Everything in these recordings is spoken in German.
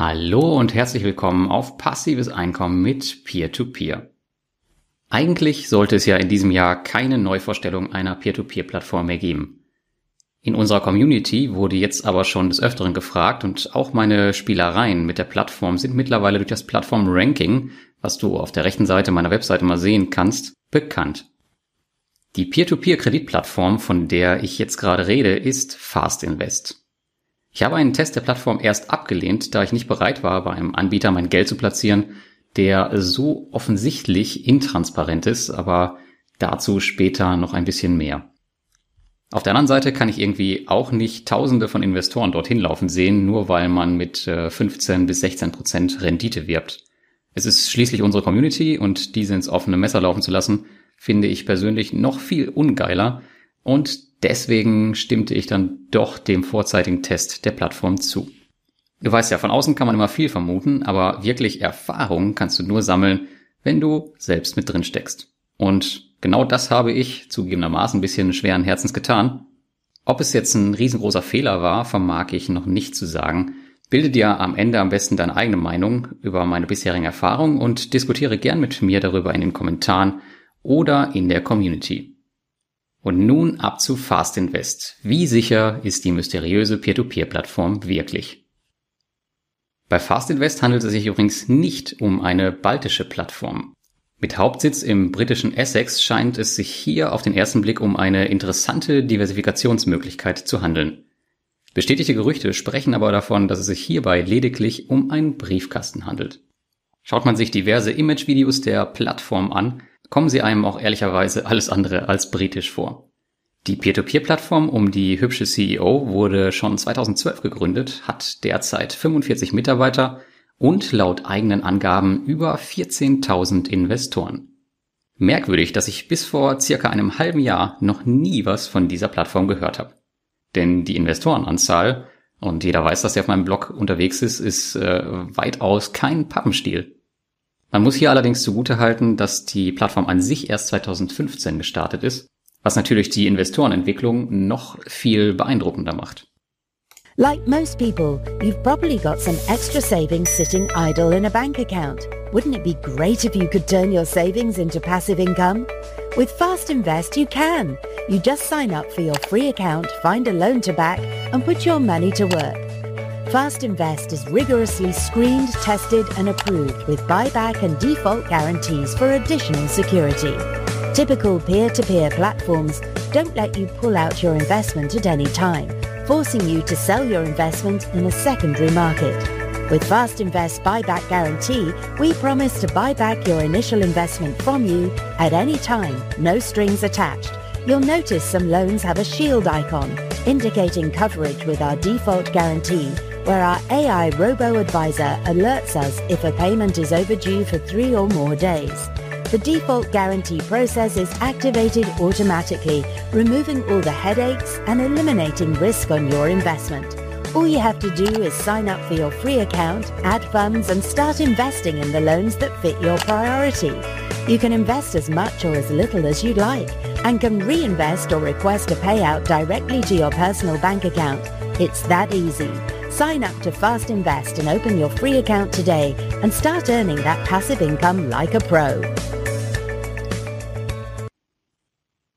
Hallo und herzlich willkommen auf passives Einkommen mit Peer-to-Peer. -Peer. Eigentlich sollte es ja in diesem Jahr keine Neuvorstellung einer Peer-to-Peer-Plattform mehr geben. In unserer Community wurde jetzt aber schon des Öfteren gefragt und auch meine Spielereien mit der Plattform sind mittlerweile durch das Plattform-Ranking, was du auf der rechten Seite meiner Webseite mal sehen kannst, bekannt. Die Peer-to-Peer-Kreditplattform, von der ich jetzt gerade rede, ist Fast Invest. Ich habe einen Test der Plattform erst abgelehnt, da ich nicht bereit war, bei einem Anbieter mein Geld zu platzieren, der so offensichtlich intransparent ist, aber dazu später noch ein bisschen mehr. Auf der anderen Seite kann ich irgendwie auch nicht Tausende von Investoren dorthin laufen sehen, nur weil man mit 15 äh, bis 16 Prozent Rendite wirbt. Es ist schließlich unsere Community und diese ins offene Messer laufen zu lassen, finde ich persönlich noch viel ungeiler und deswegen stimmte ich dann doch dem vorzeitigen Test der Plattform zu. Du weißt ja, von außen kann man immer viel vermuten, aber wirklich Erfahrung kannst du nur sammeln, wenn du selbst mit drin steckst. Und genau das habe ich zugegebenermaßen ein bisschen schweren Herzens getan. Ob es jetzt ein riesengroßer Fehler war, vermag ich noch nicht zu sagen. Bilde dir am Ende am besten deine eigene Meinung über meine bisherigen Erfahrungen und diskutiere gern mit mir darüber in den Kommentaren oder in der Community. Und nun ab zu Fast Invest. Wie sicher ist die mysteriöse Peer-to-Peer-Plattform wirklich? Bei Fast Invest handelt es sich übrigens nicht um eine baltische Plattform. Mit Hauptsitz im britischen Essex scheint es sich hier auf den ersten Blick um eine interessante Diversifikationsmöglichkeit zu handeln. Bestätigte Gerüchte sprechen aber davon, dass es sich hierbei lediglich um einen Briefkasten handelt. Schaut man sich diverse Image-Videos der Plattform an, kommen sie einem auch ehrlicherweise alles andere als britisch vor. Die Peer-to-Peer-Plattform um die hübsche CEO wurde schon 2012 gegründet, hat derzeit 45 Mitarbeiter und laut eigenen Angaben über 14.000 Investoren. Merkwürdig, dass ich bis vor circa einem halben Jahr noch nie was von dieser Plattform gehört habe. Denn die Investorenanzahl, und jeder weiß, dass er auf meinem Blog unterwegs ist, ist äh, weitaus kein Pappenstiel. Man muss hier allerdings zugutehalten, dass die Plattform an sich erst 2015 gestartet ist was natürlich die Investorenentwicklung noch viel beeindruckender macht. Like most people, you've probably got some extra savings sitting idle in a bank account. Wouldn't it be great if you could turn your savings into passive income? With Fast Invest, you can. You just sign up for your free account, find a loan to back, and put your money to work. Fast Invest is rigorously screened, tested, and approved with buyback and default guarantees for additional security. Typical peer-to-peer platforms don't let you pull out your investment at any time, forcing you to sell your investment in a secondary market. With Fast Invest Buyback Guarantee, we promise to buy back your initial investment from you at any time, no strings attached. You'll notice some loans have a shield icon, indicating coverage with our default guarantee, where our AI robo-advisor alerts us if a payment is overdue for three or more days the default guarantee process is activated automatically, removing all the headaches and eliminating risk on your investment. All you have to do is sign up for your free account, add funds, and start investing in the loans that fit your priority. You can invest as much or as little as you'd like and can reinvest or request a payout directly to your personal bank account. It's that easy. Sign up to Fast Invest and open your free account today and start earning that passive income like a pro.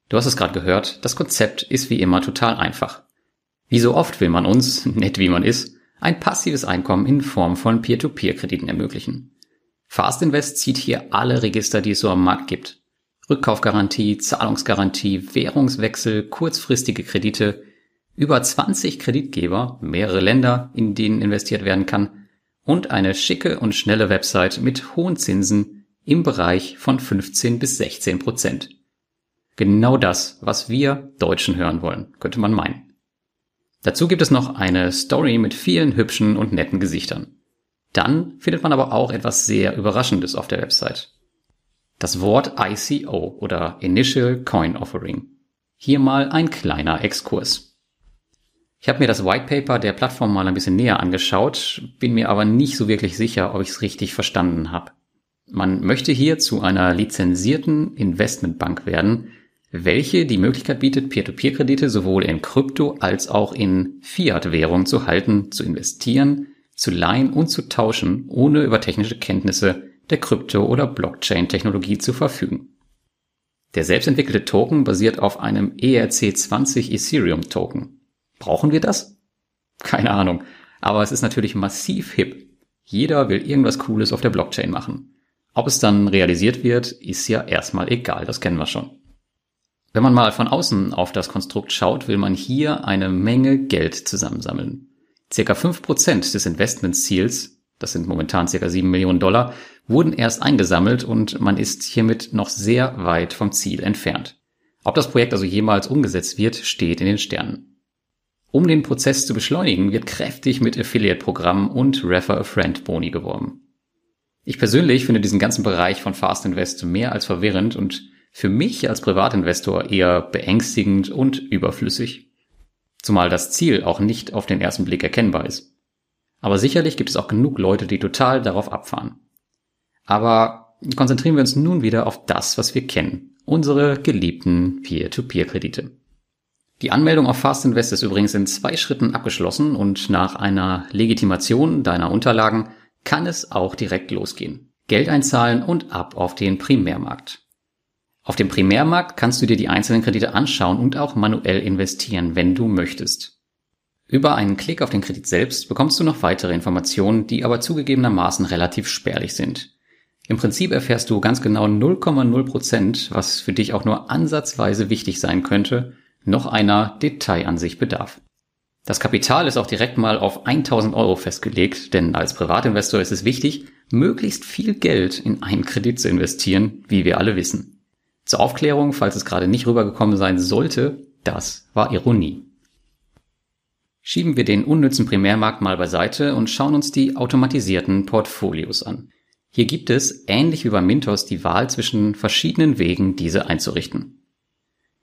Du hast es gerade gehört, das Konzept ist wie immer total einfach. Wie so oft will man uns, nett wie man ist, ein passives Einkommen in Form von Peer-to-Peer-Krediten ermöglichen. Fast Invest zieht hier alle Register, die es so am Markt gibt. Rückkaufgarantie, Zahlungsgarantie, Währungswechsel, kurzfristige Kredite, über 20 Kreditgeber, mehrere Länder, in denen investiert werden kann und eine schicke und schnelle Website mit hohen Zinsen im Bereich von 15 bis 16 Prozent. Genau das, was wir Deutschen hören wollen, könnte man meinen. Dazu gibt es noch eine Story mit vielen hübschen und netten Gesichtern. Dann findet man aber auch etwas sehr Überraschendes auf der Website. Das Wort ICO oder Initial Coin Offering. Hier mal ein kleiner Exkurs. Ich habe mir das White Paper der Plattform mal ein bisschen näher angeschaut, bin mir aber nicht so wirklich sicher, ob ich es richtig verstanden habe. Man möchte hier zu einer lizenzierten Investmentbank werden, welche die Möglichkeit bietet, Peer-to-Peer-Kredite sowohl in Krypto als auch in Fiat-Währung zu halten, zu investieren, zu leihen und zu tauschen, ohne über technische Kenntnisse der Krypto- oder Blockchain-Technologie zu verfügen. Der selbstentwickelte Token basiert auf einem ERC20 Ethereum Token. Brauchen wir das? Keine Ahnung. Aber es ist natürlich massiv hip. Jeder will irgendwas Cooles auf der Blockchain machen. Ob es dann realisiert wird, ist ja erstmal egal, das kennen wir schon. Wenn man mal von außen auf das Konstrukt schaut, will man hier eine Menge Geld zusammensammeln. Circa 5% des Investmentsziels, das sind momentan circa 7 Millionen Dollar, wurden erst eingesammelt und man ist hiermit noch sehr weit vom Ziel entfernt. Ob das Projekt also jemals umgesetzt wird, steht in den Sternen. Um den Prozess zu beschleunigen, wird kräftig mit Affiliate-Programmen und Refer a Friend Boni geworben. Ich persönlich finde diesen ganzen Bereich von Fast Invest mehr als verwirrend und für mich als Privatinvestor eher beängstigend und überflüssig. Zumal das Ziel auch nicht auf den ersten Blick erkennbar ist. Aber sicherlich gibt es auch genug Leute, die total darauf abfahren. Aber konzentrieren wir uns nun wieder auf das, was wir kennen. Unsere geliebten Peer-to-Peer-Kredite. Die Anmeldung auf Fast Invest ist übrigens in zwei Schritten abgeschlossen und nach einer Legitimation deiner Unterlagen kann es auch direkt losgehen. Geld einzahlen und ab auf den Primärmarkt. Auf dem Primärmarkt kannst du dir die einzelnen Kredite anschauen und auch manuell investieren, wenn du möchtest. Über einen Klick auf den Kredit selbst bekommst du noch weitere Informationen, die aber zugegebenermaßen relativ spärlich sind. Im Prinzip erfährst du ganz genau 0,0 Prozent, was für dich auch nur ansatzweise wichtig sein könnte, noch einer Detailansicht bedarf. Das Kapital ist auch direkt mal auf 1000 Euro festgelegt, denn als Privatinvestor ist es wichtig, möglichst viel Geld in einen Kredit zu investieren, wie wir alle wissen. Zur Aufklärung, falls es gerade nicht rübergekommen sein sollte, das war Ironie. Schieben wir den unnützen Primärmarkt mal beiseite und schauen uns die automatisierten Portfolios an. Hier gibt es, ähnlich wie bei Mintos, die Wahl zwischen verschiedenen Wegen, diese einzurichten.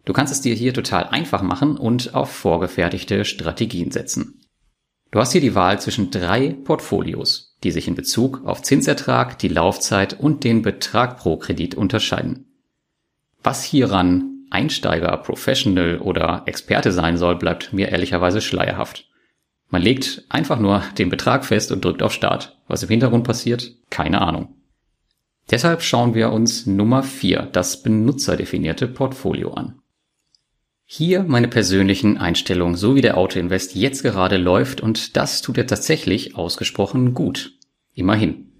Du kannst es dir hier total einfach machen und auf vorgefertigte Strategien setzen. Du hast hier die Wahl zwischen drei Portfolios, die sich in Bezug auf Zinsertrag, die Laufzeit und den Betrag pro Kredit unterscheiden. Was hieran Einsteiger, Professional oder Experte sein soll, bleibt mir ehrlicherweise schleierhaft. Man legt einfach nur den Betrag fest und drückt auf Start. Was im Hintergrund passiert, keine Ahnung. Deshalb schauen wir uns Nummer 4, das benutzerdefinierte Portfolio an. Hier meine persönlichen Einstellungen, so wie der Autoinvest jetzt gerade läuft und das tut er tatsächlich ausgesprochen gut. Immerhin.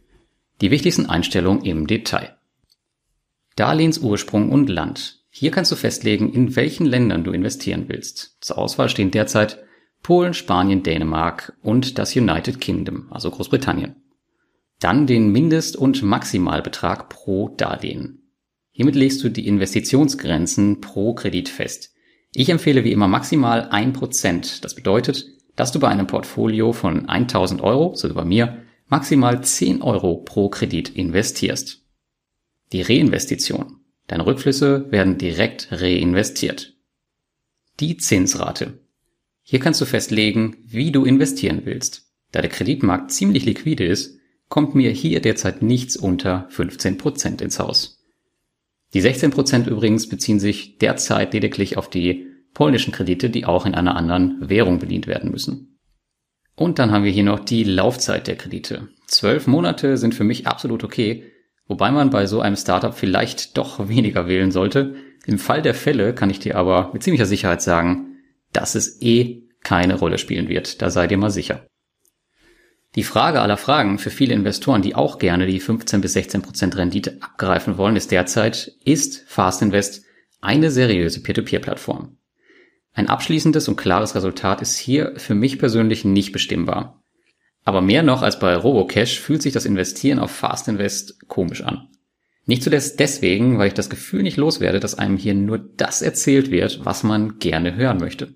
Die wichtigsten Einstellungen im Detail. Darlehensursprung und Land. Hier kannst du festlegen, in welchen Ländern du investieren willst. Zur Auswahl stehen derzeit Polen, Spanien, Dänemark und das United Kingdom, also Großbritannien. Dann den Mindest- und Maximalbetrag pro Darlehen. Hiermit legst du die Investitionsgrenzen pro Kredit fest. Ich empfehle wie immer maximal ein Prozent. Das bedeutet, dass du bei einem Portfolio von 1000 Euro, so wie bei mir, maximal 10 Euro pro Kredit investierst. Die Reinvestition. Deine Rückflüsse werden direkt reinvestiert. Die Zinsrate. Hier kannst du festlegen, wie du investieren willst. Da der Kreditmarkt ziemlich liquide ist, kommt mir hier derzeit nichts unter 15% ins Haus. Die 16% übrigens beziehen sich derzeit lediglich auf die polnischen Kredite, die auch in einer anderen Währung bedient werden müssen. Und dann haben wir hier noch die Laufzeit der Kredite. Zwölf Monate sind für mich absolut okay, wobei man bei so einem Startup vielleicht doch weniger wählen sollte. Im Fall der Fälle kann ich dir aber mit ziemlicher Sicherheit sagen, dass es eh keine Rolle spielen wird, da sei dir mal sicher. Die Frage aller Fragen für viele Investoren, die auch gerne die 15 bis 16 Prozent Rendite abgreifen wollen, ist derzeit, ist Fast Invest eine seriöse Peer-to-Peer-Plattform? Ein abschließendes und klares Resultat ist hier für mich persönlich nicht bestimmbar. Aber mehr noch als bei Robocash fühlt sich das Investieren auf Fast Invest komisch an. Nicht zuletzt deswegen, weil ich das Gefühl nicht loswerde, dass einem hier nur das erzählt wird, was man gerne hören möchte.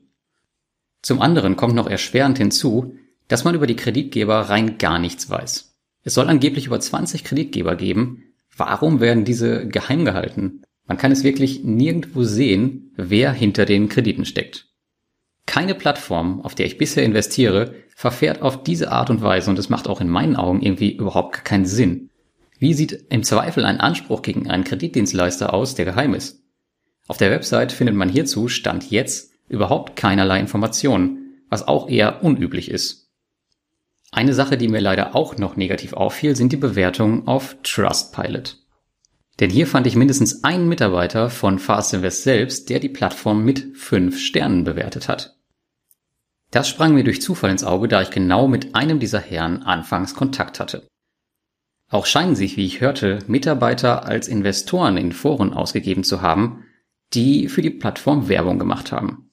Zum anderen kommt noch erschwerend hinzu, dass man über die Kreditgeber rein gar nichts weiß. Es soll angeblich über 20 Kreditgeber geben. Warum werden diese geheim gehalten? Man kann es wirklich nirgendwo sehen, wer hinter den Krediten steckt. Keine Plattform, auf der ich bisher investiere, verfährt auf diese Art und Weise und es macht auch in meinen Augen irgendwie überhaupt keinen Sinn. Wie sieht im Zweifel ein Anspruch gegen einen Kreditdienstleister aus, der geheim ist? Auf der Website findet man hierzu Stand jetzt überhaupt keinerlei Informationen, was auch eher unüblich ist. Eine Sache, die mir leider auch noch negativ auffiel, sind die Bewertungen auf Trustpilot. Denn hier fand ich mindestens einen Mitarbeiter von Fast Invest selbst, der die Plattform mit fünf Sternen bewertet hat. Das sprang mir durch Zufall ins Auge, da ich genau mit einem dieser Herren anfangs Kontakt hatte. Auch scheinen sich, wie ich hörte, Mitarbeiter als Investoren in Foren ausgegeben zu haben, die für die Plattform Werbung gemacht haben.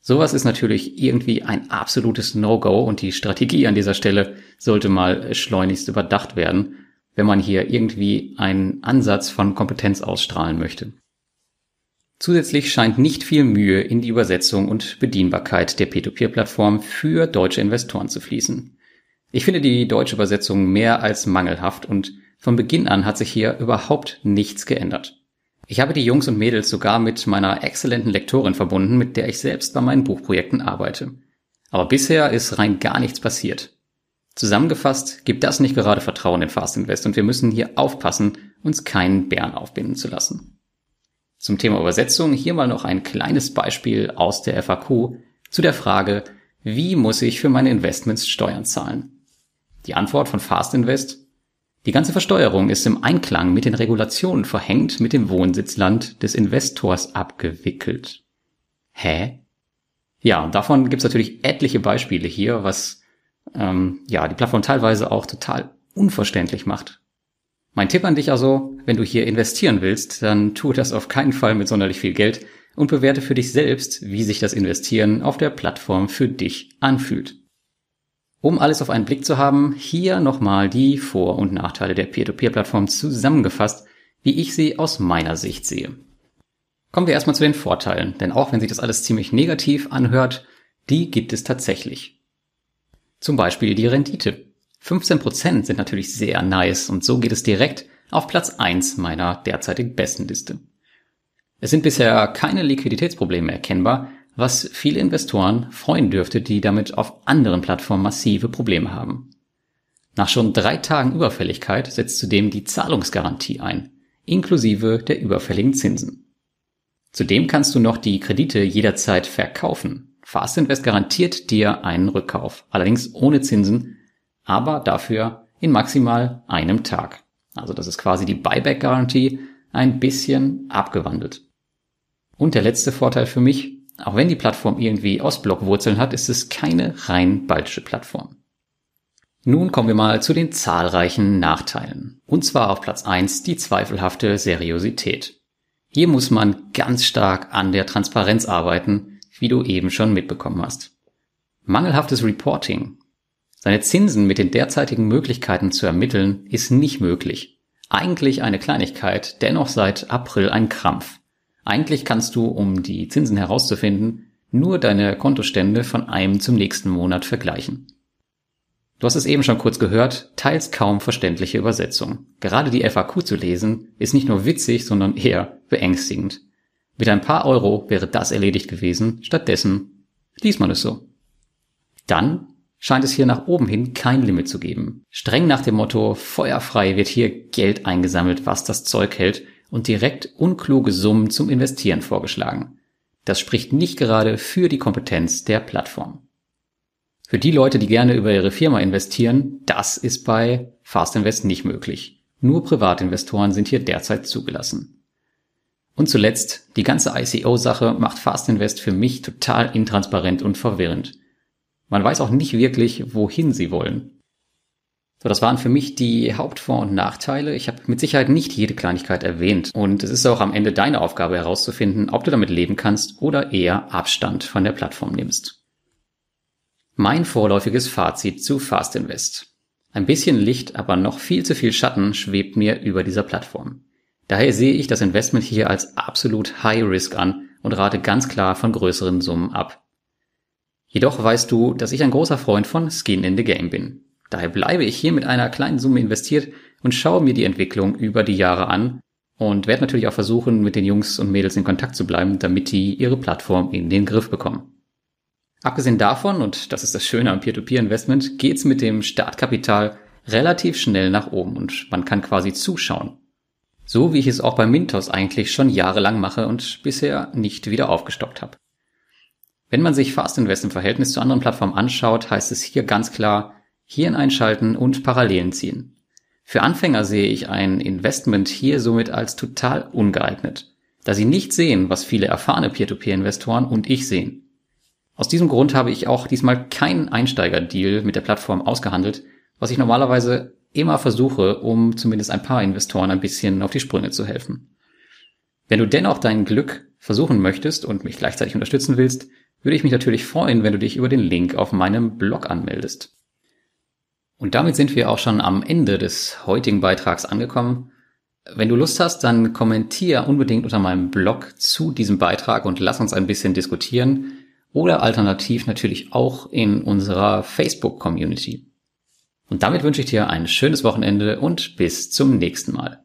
Sowas ist natürlich irgendwie ein absolutes No-Go und die Strategie an dieser Stelle sollte mal schleunigst überdacht werden, wenn man hier irgendwie einen Ansatz von Kompetenz ausstrahlen möchte. Zusätzlich scheint nicht viel Mühe in die Übersetzung und Bedienbarkeit der Peer-to-Peer-Plattform für deutsche Investoren zu fließen. Ich finde die deutsche Übersetzung mehr als mangelhaft und von Beginn an hat sich hier überhaupt nichts geändert. Ich habe die Jungs und Mädels sogar mit meiner exzellenten Lektorin verbunden, mit der ich selbst bei meinen Buchprojekten arbeite. Aber bisher ist rein gar nichts passiert. Zusammengefasst gibt das nicht gerade Vertrauen in Fast Invest und wir müssen hier aufpassen, uns keinen Bären aufbinden zu lassen. Zum Thema Übersetzung hier mal noch ein kleines Beispiel aus der FAQ zu der Frage, wie muss ich für meine Investments Steuern zahlen? Die Antwort von Fast Invest die ganze Versteuerung ist im Einklang mit den Regulationen verhängt mit dem Wohnsitzland des Investors abgewickelt. Hä? Ja, und davon gibt's natürlich etliche Beispiele hier, was ähm, ja die Plattform teilweise auch total unverständlich macht. Mein Tipp an dich also, wenn du hier investieren willst, dann tu das auf keinen Fall mit sonderlich viel Geld und bewerte für dich selbst, wie sich das Investieren auf der Plattform für dich anfühlt. Um alles auf einen Blick zu haben, hier nochmal die Vor- und Nachteile der Peer-to-Peer-Plattform zusammengefasst, wie ich sie aus meiner Sicht sehe. Kommen wir erstmal zu den Vorteilen, denn auch wenn sich das alles ziemlich negativ anhört, die gibt es tatsächlich. Zum Beispiel die Rendite. 15% sind natürlich sehr nice und so geht es direkt auf Platz 1 meiner derzeitig besten Liste. Es sind bisher keine Liquiditätsprobleme erkennbar, was viele Investoren freuen dürfte, die damit auf anderen Plattformen massive Probleme haben. Nach schon drei Tagen Überfälligkeit setzt zudem die Zahlungsgarantie ein, inklusive der überfälligen Zinsen. Zudem kannst du noch die Kredite jederzeit verkaufen. Fast Invest garantiert dir einen Rückkauf, allerdings ohne Zinsen, aber dafür in maximal einem Tag. Also das ist quasi die Buyback-Garantie ein bisschen abgewandelt. Und der letzte Vorteil für mich, auch wenn die Plattform irgendwie Ostblock-Wurzeln hat, ist es keine rein baltische Plattform. Nun kommen wir mal zu den zahlreichen Nachteilen. Und zwar auf Platz 1 die zweifelhafte Seriosität. Hier muss man ganz stark an der Transparenz arbeiten, wie du eben schon mitbekommen hast. Mangelhaftes Reporting. Seine Zinsen mit den derzeitigen Möglichkeiten zu ermitteln, ist nicht möglich. Eigentlich eine Kleinigkeit, dennoch seit April ein Krampf. Eigentlich kannst du, um die Zinsen herauszufinden, nur deine Kontostände von einem zum nächsten Monat vergleichen. Du hast es eben schon kurz gehört, teils kaum verständliche Übersetzung. Gerade die FAQ zu lesen ist nicht nur witzig, sondern eher beängstigend. Mit ein paar Euro wäre das erledigt gewesen, stattdessen liest man es so. Dann scheint es hier nach oben hin kein Limit zu geben. Streng nach dem Motto, feuerfrei wird hier Geld eingesammelt, was das Zeug hält und direkt unkluge Summen zum Investieren vorgeschlagen. Das spricht nicht gerade für die Kompetenz der Plattform. Für die Leute, die gerne über ihre Firma investieren, das ist bei Fast Invest nicht möglich. Nur Privatinvestoren sind hier derzeit zugelassen. Und zuletzt, die ganze ICO-Sache macht Fast Invest für mich total intransparent und verwirrend. Man weiß auch nicht wirklich, wohin sie wollen. So, das waren für mich die Hauptvor- und Nachteile. Ich habe mit Sicherheit nicht jede Kleinigkeit erwähnt. Und es ist auch am Ende deine Aufgabe herauszufinden, ob du damit leben kannst oder eher Abstand von der Plattform nimmst. Mein vorläufiges Fazit zu Fast Invest. Ein bisschen Licht, aber noch viel zu viel Schatten schwebt mir über dieser Plattform. Daher sehe ich das Investment hier als absolut High Risk an und rate ganz klar von größeren Summen ab. Jedoch weißt du, dass ich ein großer Freund von Skin in the Game bin. Daher bleibe ich hier mit einer kleinen Summe investiert und schaue mir die Entwicklung über die Jahre an und werde natürlich auch versuchen, mit den Jungs und Mädels in Kontakt zu bleiben, damit die ihre Plattform in den Griff bekommen. Abgesehen davon, und das ist das Schöne am Peer-to-Peer-Investment, geht's mit dem Startkapital relativ schnell nach oben und man kann quasi zuschauen. So wie ich es auch bei Mintos eigentlich schon jahrelang mache und bisher nicht wieder aufgestockt habe. Wenn man sich Fast Invest im Verhältnis zu anderen Plattformen anschaut, heißt es hier ganz klar, Hirn einschalten und Parallelen ziehen. Für Anfänger sehe ich ein Investment hier somit als total ungeeignet, da sie nicht sehen, was viele erfahrene Peer-to-Peer-Investoren und ich sehen. Aus diesem Grund habe ich auch diesmal keinen Einsteiger-Deal mit der Plattform ausgehandelt, was ich normalerweise immer versuche, um zumindest ein paar Investoren ein bisschen auf die Sprünge zu helfen. Wenn du dennoch dein Glück versuchen möchtest und mich gleichzeitig unterstützen willst, würde ich mich natürlich freuen, wenn du dich über den Link auf meinem Blog anmeldest. Und damit sind wir auch schon am Ende des heutigen Beitrags angekommen. Wenn du Lust hast, dann kommentier unbedingt unter meinem Blog zu diesem Beitrag und lass uns ein bisschen diskutieren oder alternativ natürlich auch in unserer Facebook-Community. Und damit wünsche ich dir ein schönes Wochenende und bis zum nächsten Mal.